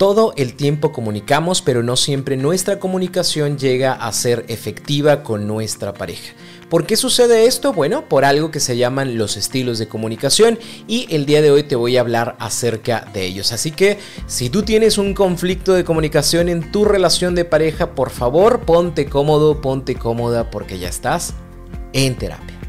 Todo el tiempo comunicamos, pero no siempre nuestra comunicación llega a ser efectiva con nuestra pareja. ¿Por qué sucede esto? Bueno, por algo que se llaman los estilos de comunicación y el día de hoy te voy a hablar acerca de ellos. Así que si tú tienes un conflicto de comunicación en tu relación de pareja, por favor ponte cómodo, ponte cómoda porque ya estás en terapia.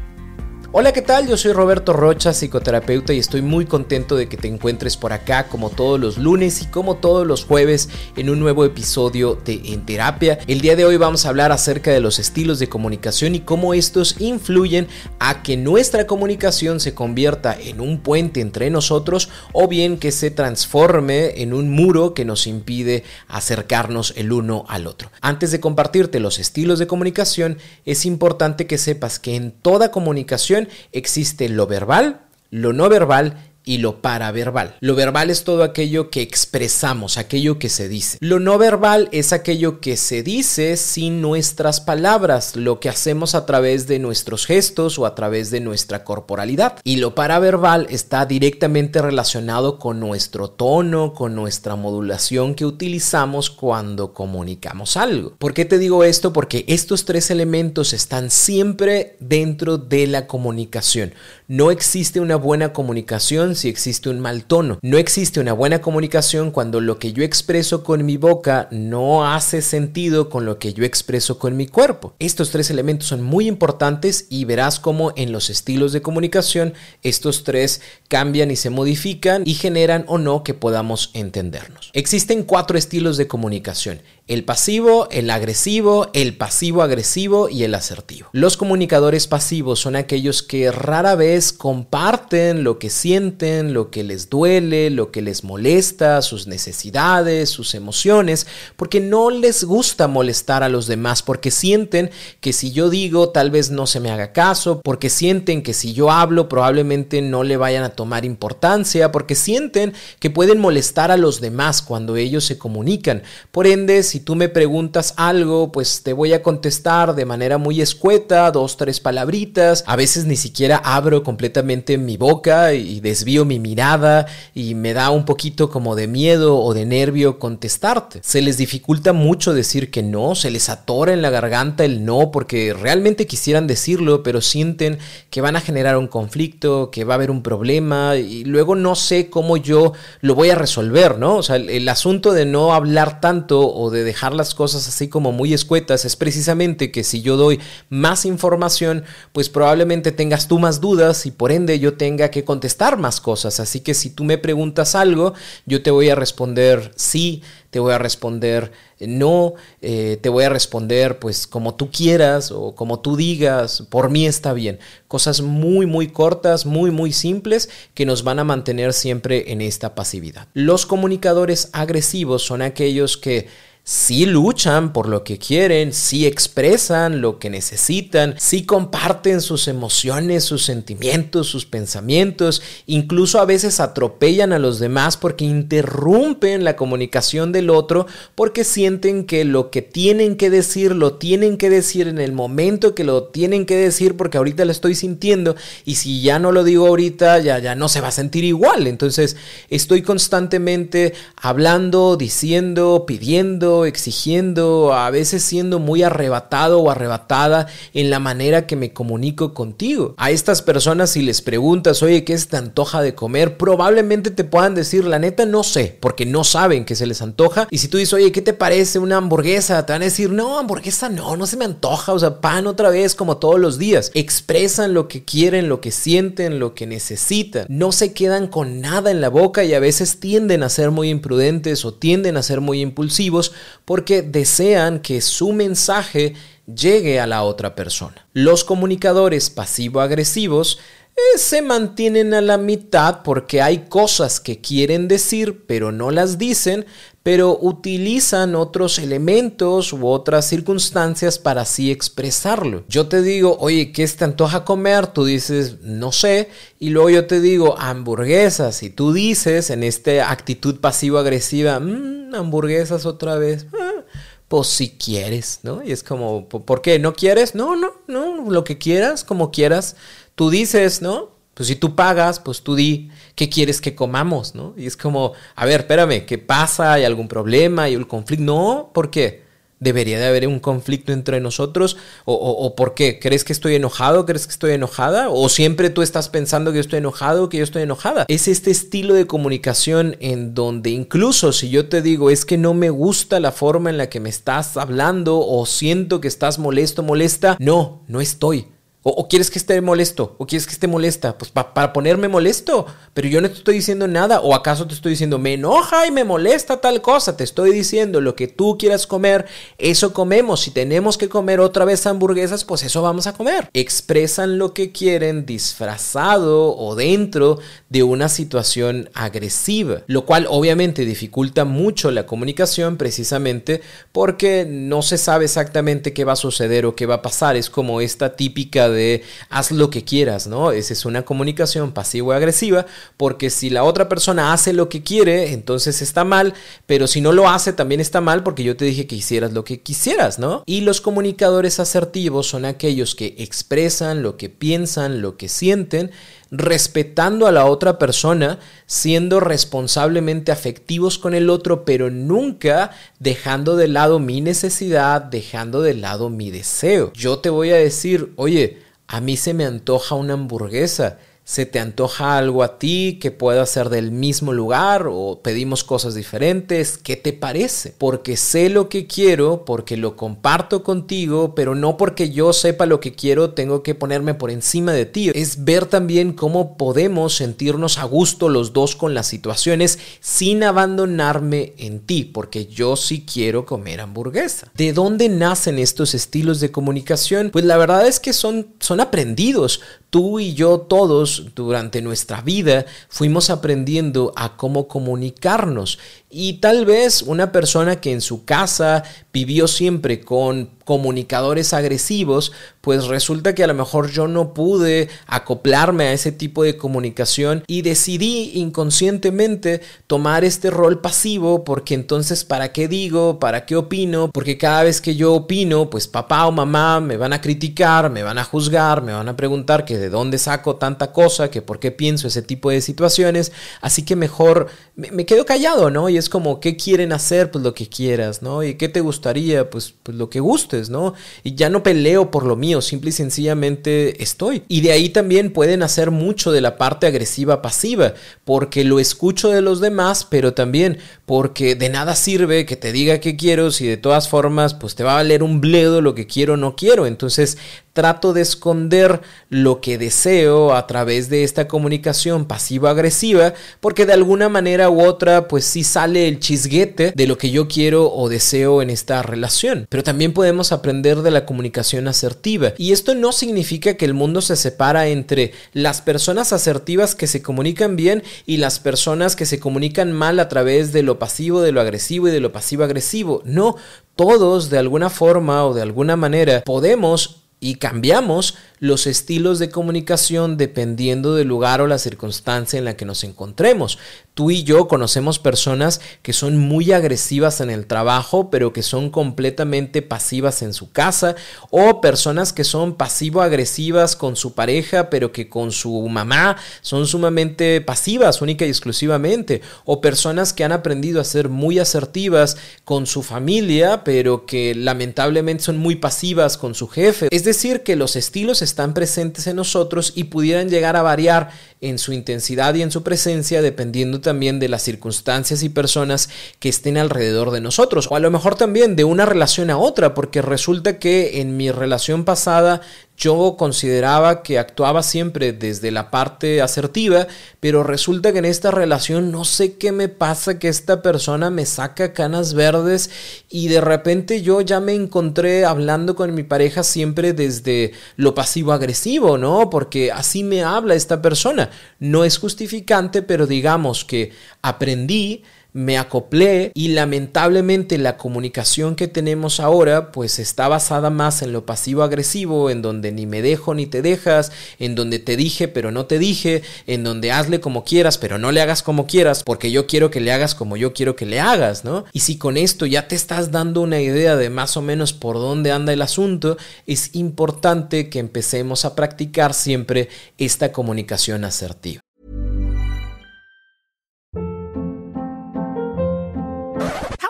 Hola, ¿qué tal? Yo soy Roberto Rocha, psicoterapeuta y estoy muy contento de que te encuentres por acá como todos los lunes y como todos los jueves en un nuevo episodio de En Terapia. El día de hoy vamos a hablar acerca de los estilos de comunicación y cómo estos influyen a que nuestra comunicación se convierta en un puente entre nosotros o bien que se transforme en un muro que nos impide acercarnos el uno al otro. Antes de compartirte los estilos de comunicación, es importante que sepas que en toda comunicación existe lo verbal, lo no verbal y lo paraverbal. Lo verbal es todo aquello que expresamos, aquello que se dice. Lo no verbal es aquello que se dice sin nuestras palabras, lo que hacemos a través de nuestros gestos o a través de nuestra corporalidad. Y lo paraverbal está directamente relacionado con nuestro tono, con nuestra modulación que utilizamos cuando comunicamos algo. ¿Por qué te digo esto? Porque estos tres elementos están siempre dentro de la comunicación. No existe una buena comunicación si existe un mal tono. No existe una buena comunicación cuando lo que yo expreso con mi boca no hace sentido con lo que yo expreso con mi cuerpo. Estos tres elementos son muy importantes y verás cómo en los estilos de comunicación estos tres cambian y se modifican y generan o no que podamos entendernos. Existen cuatro estilos de comunicación. El pasivo, el agresivo, el pasivo agresivo y el asertivo. Los comunicadores pasivos son aquellos que rara vez comparten lo que sienten, lo que les duele, lo que les molesta, sus necesidades, sus emociones, porque no les gusta molestar a los demás, porque sienten que si yo digo tal vez no se me haga caso, porque sienten que si yo hablo probablemente no le vayan a tomar importancia, porque sienten que pueden molestar a los demás cuando ellos se comunican. Por ende, si tú me preguntas algo, pues te voy a contestar de manera muy escueta, dos, tres palabritas, a veces ni siquiera abro completamente mi boca y desvío mi mirada y me da un poquito como de miedo o de nervio contestarte. Se les dificulta mucho decir que no, se les atora en la garganta el no porque realmente quisieran decirlo, pero sienten que van a generar un conflicto, que va a haber un problema y luego no sé cómo yo lo voy a resolver, ¿no? O sea, el, asunto de no hablar tanto o de dejar las cosas así como muy escuetas es precisamente que si yo doy más información, pues probablemente tengas tú más dudas y por ende yo tenga que contestar más cosas. Así que si tú me preguntas algo, yo te voy a responder sí, te voy a responder no, eh, te voy a responder pues como tú quieras o como tú digas, por mí está bien. Cosas muy, muy cortas, muy, muy simples que nos van a mantener siempre en esta pasividad. Los comunicadores agresivos son aquellos que sí luchan por lo que quieren, sí expresan lo que necesitan, sí comparten sus emociones, sus sentimientos, sus pensamientos, incluso a veces atropellan a los demás porque interrumpen la comunicación del otro porque sienten que lo que tienen que decir lo tienen que decir en el momento que lo tienen que decir porque ahorita lo estoy sintiendo y si ya no lo digo ahorita ya ya no se va a sentir igual. Entonces, estoy constantemente hablando, diciendo, pidiendo exigiendo, a veces siendo muy arrebatado o arrebatada en la manera que me comunico contigo. A estas personas si les preguntas, oye, ¿qué se te antoja de comer? Probablemente te puedan decir, la neta no sé, porque no saben que se les antoja. Y si tú dices, oye, ¿qué te parece una hamburguesa? Te van a decir, no, hamburguesa no, no se me antoja, o sea, pan otra vez como todos los días. Expresan lo que quieren, lo que sienten, lo que necesitan. No se quedan con nada en la boca y a veces tienden a ser muy imprudentes o tienden a ser muy impulsivos porque desean que su mensaje llegue a la otra persona. Los comunicadores pasivo-agresivos eh, se mantienen a la mitad porque hay cosas que quieren decir pero no las dicen, pero utilizan otros elementos u otras circunstancias para así expresarlo. Yo te digo, oye, ¿qué te antoja comer? Tú dices, no sé. Y luego yo te digo, hamburguesas. Y tú dices, en esta actitud pasivo-agresiva, mmm, hamburguesas otra vez. Ah, pues si quieres, ¿no? Y es como, ¿por qué? ¿No quieres? No, no, no, lo que quieras, como quieras. Tú dices, ¿no? Pues si tú pagas, pues tú di qué quieres que comamos, ¿no? Y es como, a ver, espérame, ¿qué pasa? ¿Hay algún problema? ¿Hay un conflicto? No, ¿por qué? ¿Debería de haber un conflicto entre nosotros? ¿O, o, por qué? ¿Crees que estoy enojado? ¿Crees que estoy enojada? ¿O siempre tú estás pensando que yo estoy enojado o que yo estoy enojada? Es este estilo de comunicación en donde incluso si yo te digo es que no me gusta la forma en la que me estás hablando o siento que estás molesto, molesta, no, no estoy. O, quieres que esté molesto, o quieres que esté molesta, pues para ponerme molesto, pero yo no te estoy diciendo nada, o acaso te estoy diciendo, me enoja y me molesta tal cosa, te estoy diciendo lo que tú quieras comer, eso comemos, si tenemos que comer otra vez hamburguesas, pues eso vamos a comer. Expresan lo que quieren disfrazado o dentro de una situación agresiva, lo cual obviamente dificulta mucho la comunicación precisamente porque no se sabe exactamente qué va a suceder o qué va a pasar, es como esta típica de haz lo que quieras, ¿no? Esa es una comunicación pasivo-agresiva, porque si la otra persona hace lo que quiere, entonces está mal, pero si no lo hace, también está mal porque yo te dije que hicieras lo que quisieras, ¿no? Y los comunicadores asertivos son aquellos que expresan lo que piensan, lo que sienten, respetando a la otra persona, siendo responsablemente afectivos con el otro, pero nunca dejando de lado mi necesidad, dejando de lado mi deseo. Yo te voy a decir, oye, a mí se me antoja una hamburguesa se te antoja algo a ti que pueda ser del mismo lugar o pedimos cosas diferentes, ¿qué te parece? Porque sé lo que quiero, porque lo comparto contigo, pero no porque yo sepa lo que quiero tengo que ponerme por encima de ti. Es ver también cómo podemos sentirnos a gusto los dos con las situaciones sin abandonarme en ti, porque yo sí quiero comer hamburguesa. ¿De dónde nacen estos estilos de comunicación? Pues la verdad es que son, son aprendidos tú y yo todos durante nuestra vida fuimos aprendiendo a cómo comunicarnos y tal vez una persona que en su casa vivió siempre con comunicadores agresivos, pues resulta que a lo mejor yo no pude acoplarme a ese tipo de comunicación y decidí inconscientemente tomar este rol pasivo porque entonces para qué digo, para qué opino, porque cada vez que yo opino, pues papá o mamá me van a criticar, me van a juzgar, me van a preguntar que de dónde saco tanta cosa, que por qué pienso ese tipo de situaciones, así que mejor me, quedo callado, ¿no? Es como, ¿qué quieren hacer? Pues lo que quieras, ¿no? ¿Y qué te gustaría? Pues, pues lo que gustes, ¿no? Y ya no peleo por lo mío, simple y sencillamente estoy. Y de ahí también pueden hacer mucho de la parte agresiva pasiva, porque lo escucho de los demás, pero también porque de nada sirve que te diga que quiero si de todas formas pues te va a valer un bledo lo que quiero o no quiero. Entonces trato de esconder lo que deseo a través de esta comunicación pasivo-agresiva, porque de alguna manera u otra, pues sí sale el chisguete de lo que yo quiero o deseo en esta relación. Pero también podemos aprender de la comunicación asertiva. Y esto no significa que el mundo se separa entre las personas asertivas que se comunican bien y las personas que se comunican mal a través de lo pasivo, de lo agresivo y de lo pasivo-agresivo. No, todos de alguna forma o de alguna manera podemos y cambiamos los estilos de comunicación dependiendo del lugar o la circunstancia en la que nos encontremos. Tú y yo conocemos personas que son muy agresivas en el trabajo, pero que son completamente pasivas en su casa, o personas que son pasivo-agresivas con su pareja, pero que con su mamá son sumamente pasivas, única y exclusivamente, o personas que han aprendido a ser muy asertivas con su familia, pero que lamentablemente son muy pasivas con su jefe. Decir, que los estilos están presentes en nosotros y pudieran llegar a variar en su intensidad y en su presencia dependiendo también de las circunstancias y personas que estén alrededor de nosotros. O a lo mejor también de una relación a otra, porque resulta que en mi relación pasada yo consideraba que actuaba siempre desde la parte asertiva, pero resulta que en esta relación no sé qué me pasa, que esta persona me saca canas verdes y de repente yo ya me encontré hablando con mi pareja siempre desde lo pasivo-agresivo, ¿no? Porque así me habla esta persona. No es justificante, pero digamos que aprendí me acoplé y lamentablemente la comunicación que tenemos ahora pues está basada más en lo pasivo agresivo, en donde ni me dejo ni te dejas, en donde te dije pero no te dije, en donde hazle como quieras pero no le hagas como quieras porque yo quiero que le hagas como yo quiero que le hagas, ¿no? Y si con esto ya te estás dando una idea de más o menos por dónde anda el asunto, es importante que empecemos a practicar siempre esta comunicación asertiva.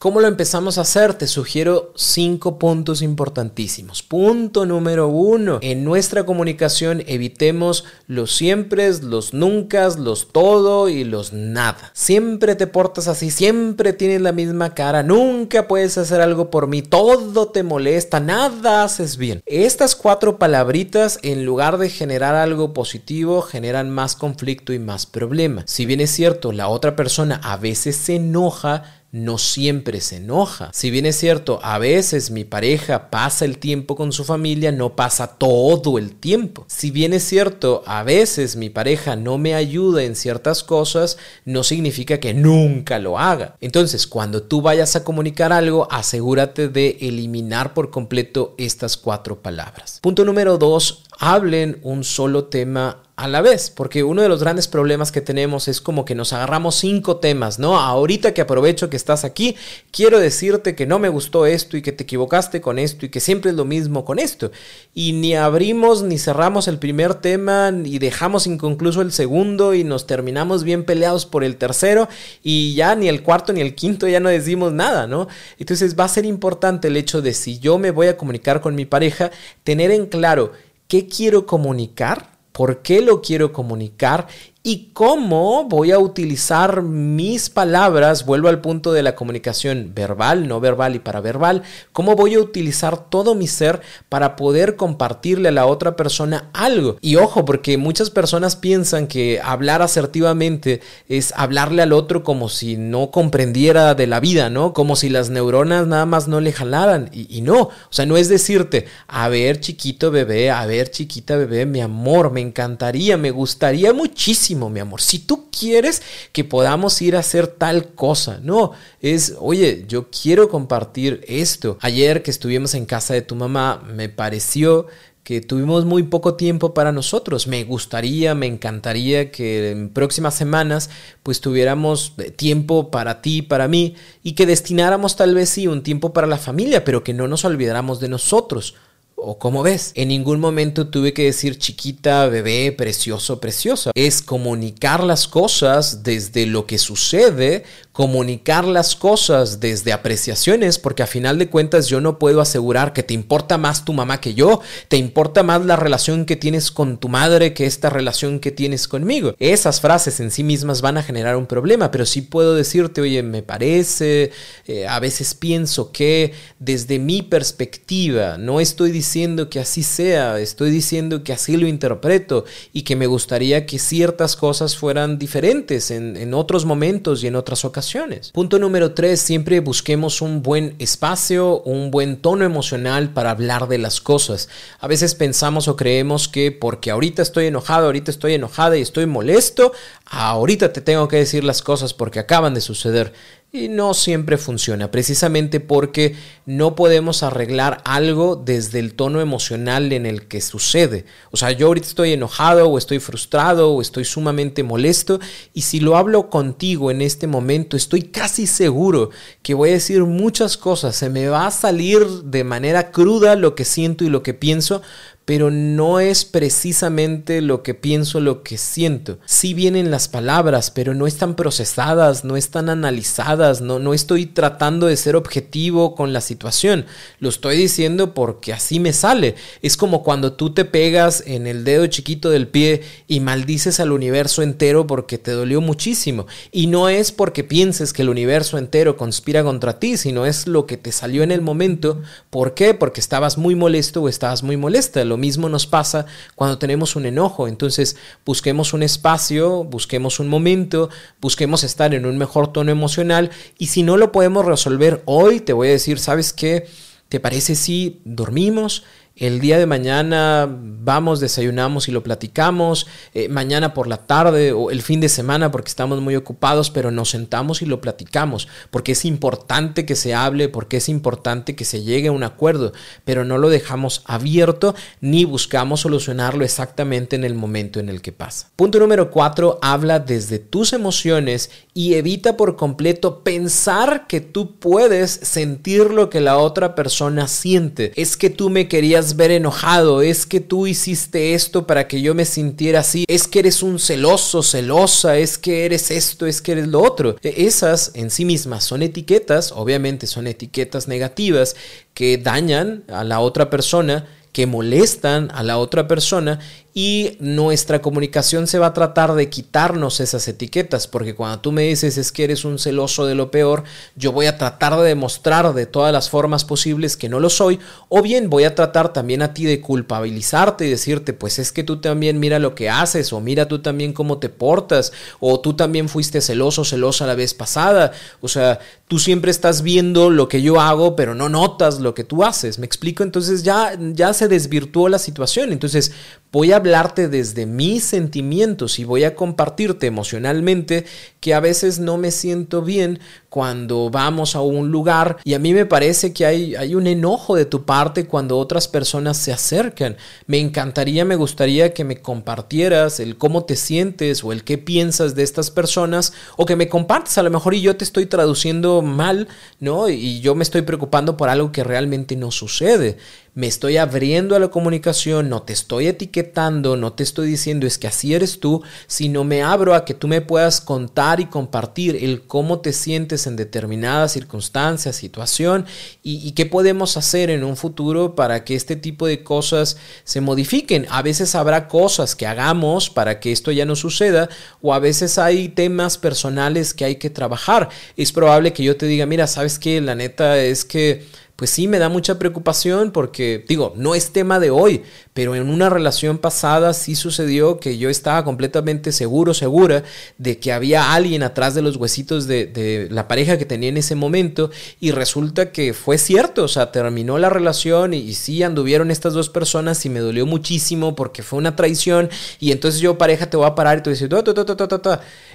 ¿Cómo lo empezamos a hacer? Te sugiero cinco puntos importantísimos. Punto número uno, en nuestra comunicación evitemos los siempre, los nunca, los todo y los nada. Siempre te portas así, siempre tienes la misma cara, nunca puedes hacer algo por mí, todo te molesta, nada haces bien. Estas cuatro palabritas, en lugar de generar algo positivo, generan más conflicto y más problema. Si bien es cierto, la otra persona a veces se enoja, no siempre se enoja. Si bien es cierto, a veces mi pareja pasa el tiempo con su familia, no pasa todo el tiempo. Si bien es cierto, a veces mi pareja no me ayuda en ciertas cosas, no significa que nunca lo haga. Entonces, cuando tú vayas a comunicar algo, asegúrate de eliminar por completo estas cuatro palabras. Punto número dos, hablen un solo tema a la vez, porque uno de los grandes problemas que tenemos es como que nos agarramos cinco temas, ¿no? Ahorita que aprovecho que estás aquí, quiero decirte que no me gustó esto y que te equivocaste con esto y que siempre es lo mismo con esto. Y ni abrimos ni cerramos el primer tema y dejamos inconcluso el segundo y nos terminamos bien peleados por el tercero y ya ni el cuarto ni el quinto ya no decimos nada, ¿no? Entonces va a ser importante el hecho de si yo me voy a comunicar con mi pareja, tener en claro qué quiero comunicar por qué lo quiero comunicar y cómo voy a utilizar mis palabras, vuelvo al punto de la comunicación verbal, no verbal y paraverbal, cómo voy a utilizar todo mi ser para poder compartirle a la otra persona algo. Y ojo, porque muchas personas piensan que hablar asertivamente es hablarle al otro como si no comprendiera de la vida, ¿no? Como si las neuronas nada más no le jalaran. Y, y no, o sea, no es decirte, a ver chiquito bebé, a ver chiquita bebé, mi amor, me encantaría, me gustaría muchísimo mi amor. Si tú quieres que podamos ir a hacer tal cosa, no, es, oye, yo quiero compartir esto. Ayer que estuvimos en casa de tu mamá, me pareció que tuvimos muy poco tiempo para nosotros. Me gustaría, me encantaría que en próximas semanas pues tuviéramos tiempo para ti, para mí y que destináramos tal vez sí un tiempo para la familia, pero que no nos olvidáramos de nosotros. ¿O cómo ves? En ningún momento tuve que decir chiquita, bebé, precioso, preciosa. Es comunicar las cosas desde lo que sucede comunicar las cosas desde apreciaciones, porque a final de cuentas yo no puedo asegurar que te importa más tu mamá que yo, te importa más la relación que tienes con tu madre que esta relación que tienes conmigo. Esas frases en sí mismas van a generar un problema, pero sí puedo decirte, oye, me parece, eh, a veces pienso que desde mi perspectiva, no estoy diciendo que así sea, estoy diciendo que así lo interpreto y que me gustaría que ciertas cosas fueran diferentes en, en otros momentos y en otras ocasiones Punto número tres, siempre busquemos un buen espacio, un buen tono emocional para hablar de las cosas. A veces pensamos o creemos que porque ahorita estoy enojado, ahorita estoy enojada y estoy molesto, ahorita te tengo que decir las cosas porque acaban de suceder. Y no siempre funciona, precisamente porque no podemos arreglar algo desde el tono emocional en el que sucede. O sea, yo ahorita estoy enojado o estoy frustrado o estoy sumamente molesto y si lo hablo contigo en este momento, estoy casi seguro que voy a decir muchas cosas, se me va a salir de manera cruda lo que siento y lo que pienso, pero no es precisamente lo que pienso, lo que siento. Sí vienen las palabras, pero no están procesadas, no están analizadas, no, no estoy tratando de ser objetivo con la situación. Lo estoy diciendo porque así me sale. Es como cuando tú te pegas en el dedo chiquito del pie y maldices al universo entero porque te dolió muchísimo. Y no es porque pienses que el universo entero conspira contra ti, sino es lo que te salió en el momento. ¿Por qué? Porque estabas muy molesto o estabas muy molesta. Lo mismo nos pasa cuando tenemos un enojo. Entonces, busquemos un espacio, busquemos un momento, busquemos estar en un mejor tono emocional y si no lo podemos resolver hoy, te voy a decir, ¿sabes qué? ¿Te parece si dormimos? El día de mañana vamos, desayunamos y lo platicamos. Eh, mañana por la tarde o el fin de semana porque estamos muy ocupados, pero nos sentamos y lo platicamos. Porque es importante que se hable, porque es importante que se llegue a un acuerdo, pero no lo dejamos abierto ni buscamos solucionarlo exactamente en el momento en el que pasa. Punto número cuatro, habla desde tus emociones y evita por completo pensar que tú puedes sentir lo que la otra persona siente. Es que tú me querías ver enojado, es que tú hiciste esto para que yo me sintiera así, es que eres un celoso, celosa, es que eres esto, es que eres lo otro. E, esas en sí mismas son etiquetas, obviamente son etiquetas negativas que dañan a la otra persona que molestan a la otra persona y nuestra comunicación se va a tratar de quitarnos esas etiquetas, porque cuando tú me dices es que eres un celoso de lo peor, yo voy a tratar de demostrar de todas las formas posibles que no lo soy, o bien voy a tratar también a ti de culpabilizarte y decirte, pues es que tú también mira lo que haces, o mira tú también cómo te portas, o tú también fuiste celoso, celosa la vez pasada, o sea, tú siempre estás viendo lo que yo hago, pero no notas lo que tú haces, ¿me explico? Entonces ya, ya se desvirtuó la situación, entonces voy a hablarte desde mis sentimientos y voy a compartirte emocionalmente que a veces no me siento bien cuando vamos a un lugar y a mí me parece que hay, hay un enojo de tu parte cuando otras personas se acercan. Me encantaría, me gustaría que me compartieras el cómo te sientes o el qué piensas de estas personas o que me compartas a lo mejor y yo te estoy traduciendo mal, ¿no? Y yo me estoy preocupando por algo que realmente no sucede me estoy abriendo a la comunicación, no te estoy etiquetando, no te estoy diciendo es que así eres tú, sino me abro a que tú me puedas contar y compartir el cómo te sientes en determinada circunstancia, situación y, qué podemos hacer en un futuro para que este tipo de cosas se modifiquen. A veces habrá cosas que hagamos para que esto ya no suceda o a veces hay temas personales que hay que trabajar. Es probable que yo te diga, mira, sabes que la neta es que pues sí me da mucha preocupación porque, digo, no es tema de hoy, pero en una relación pasada sí sucedió que yo estaba completamente seguro, segura de que había alguien atrás de los huesitos de, la pareja que tenía en ese momento y resulta que fue cierto, o sea, terminó la relación y, sí anduvieron estas dos personas y me dolió muchísimo porque fue una traición y entonces yo pareja te voy a parar y tú dices,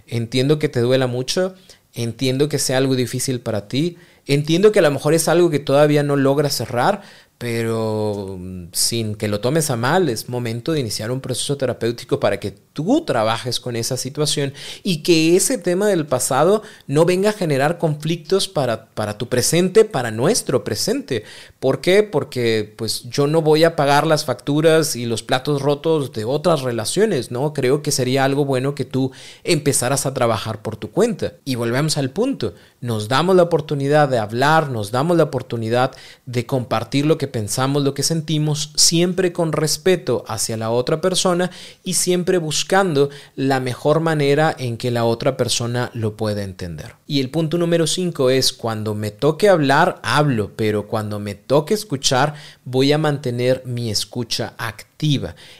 entiendo que te duela mucho, entiendo que sea algo difícil para ti, Entiendo que a lo mejor es algo que todavía no logra cerrar, pero mm, sin que lo tomes a mal, es momento de iniciar un proceso terapéutico para que tú trabajes con esa situación y que ese tema del pasado no venga a generar conflictos para, para tu presente, para nuestro presente. ¿Por qué? Porque pues yo no voy a pagar las facturas y los platos rotos de otras relaciones, ¿no? Creo que sería algo bueno que tú empezaras a trabajar por tu cuenta. Y volvemos al punto, nos damos la oportunidad de hablar, nos damos la oportunidad de compartir lo que pensamos, lo que sentimos, siempre con respeto hacia la otra persona y siempre buscando la mejor manera en que la otra persona lo pueda entender. Y el punto número 5 es cuando me toque hablar, hablo, pero cuando me toque escuchar, voy a mantener mi escucha activa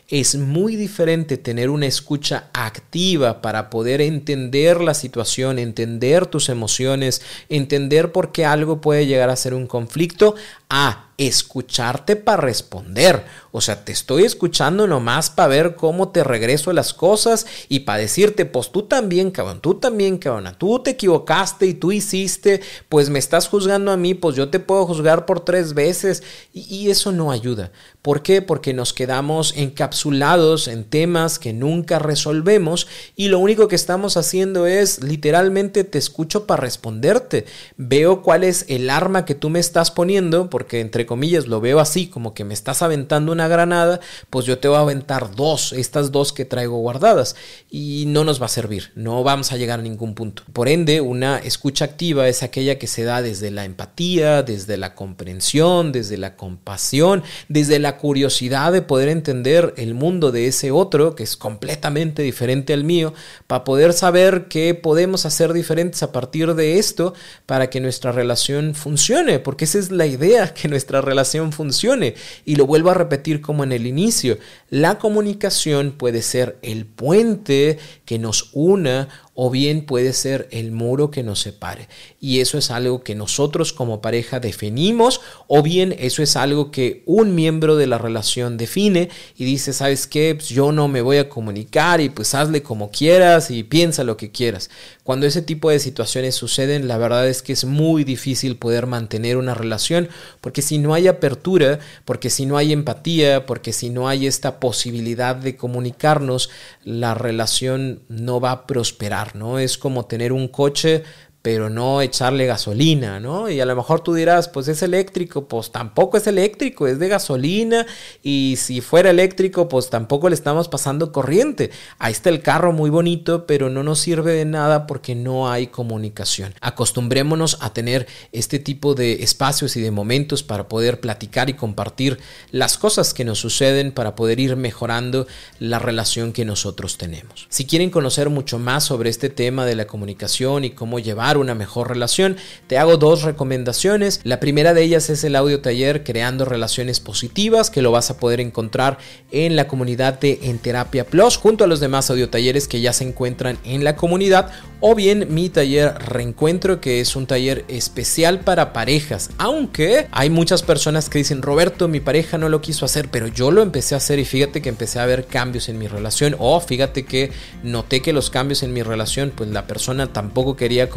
Es muy diferente tener una escucha activa para poder entender la situación, entender tus emociones, entender por qué algo puede llegar a ser un conflicto, a escucharte para responder. O sea, te estoy escuchando nomás para ver cómo te regreso las cosas y para decirte, pues tú también, cabrón, tú también, cabrón, tú te equivocaste y tú hiciste, pues me estás juzgando a mí, pues yo te puedo juzgar por tres veces y, y eso no ayuda. ¿Por qué? Porque nos quedamos encapsulados en temas que nunca resolvemos y lo único que estamos haciendo es literalmente te escucho para responderte. Veo cuál es el arma que tú me estás poniendo, porque entre comillas lo veo así, como que me estás aventando una granada, pues yo te voy a aventar dos, estas dos que traigo guardadas y no nos va a servir, no vamos a llegar a ningún punto. Por ende, una escucha activa es aquella que se da desde la empatía, desde la comprensión, desde la compasión, desde la curiosidad de poder entender el mundo de ese otro, que es completamente diferente al mío, para poder saber qué podemos hacer diferentes a partir de esto para que nuestra relación funcione, porque esa es la idea, que nuestra relación funcione. Y lo vuelvo a repetir como en el inicio, la comunicación puede ser el puente que nos una o bien puede ser el muro que nos separe. Y eso es algo que nosotros como pareja definimos o bien eso es algo que un miembro de la relación define y dice, ¿sabes qué? Pues yo no me voy a comunicar y pues hazle como quieras y piensa lo que quieras. Cuando ese tipo de situaciones suceden, la verdad es que es muy difícil poder mantener una relación porque si no hay apertura, porque si no hay empatía, porque si no hay esta posibilidad de comunicarnos, la relación no va a prosperar. ¿No? Es como tener un coche pero no echarle gasolina, ¿no? Y a lo mejor tú dirás, pues es eléctrico, pues tampoco es eléctrico, es de gasolina y si fuera eléctrico, pues tampoco le estamos pasando corriente. Ahí está el carro muy bonito, pero no nos sirve de nada porque no hay comunicación. Acostumbrémonos a tener este tipo de espacios y de momentos para poder platicar y compartir las cosas que nos suceden para poder ir mejorando la relación que nosotros tenemos. Si quieren conocer mucho más sobre este tema de la comunicación y cómo llevar una mejor relación, te hago dos recomendaciones. La primera de ellas es el audio taller Creando Relaciones Positivas, que lo vas a poder encontrar en la comunidad de En Terapia Plus, junto a los demás audio talleres que ya se encuentran en la comunidad, o bien mi taller Reencuentro, que es un taller especial para parejas, aunque hay muchas personas que dicen, Roberto, mi pareja no lo quiso hacer, pero yo lo empecé a hacer y fíjate que empecé a ver cambios en mi relación, o fíjate que noté que los cambios en mi relación, pues la persona tampoco quería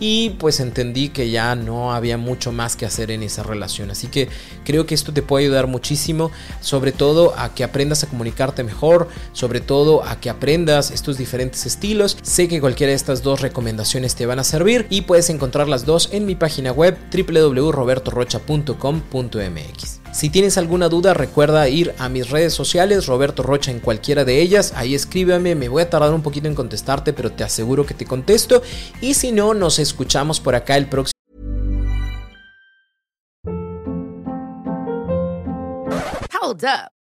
y pues entendí que ya no había mucho más que hacer en esa relación. Así que creo que esto te puede ayudar muchísimo, sobre todo a que aprendas a comunicarte mejor, sobre todo a que aprendas estos diferentes estilos. Sé que cualquiera de estas dos recomendaciones te van a servir y puedes encontrar las dos en mi página web www.robertorocha.com.mx. Si tienes alguna duda, recuerda ir a mis redes sociales, Roberto Rocha en cualquiera de ellas. Ahí escríbeme, me voy a tardar un poquito en contestarte, pero te aseguro que te contesto. Y si no, nos escuchamos por acá el próximo. Hold up.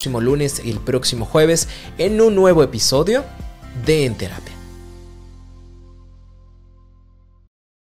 próximo lunes y el próximo jueves en un nuevo episodio de En Terapia.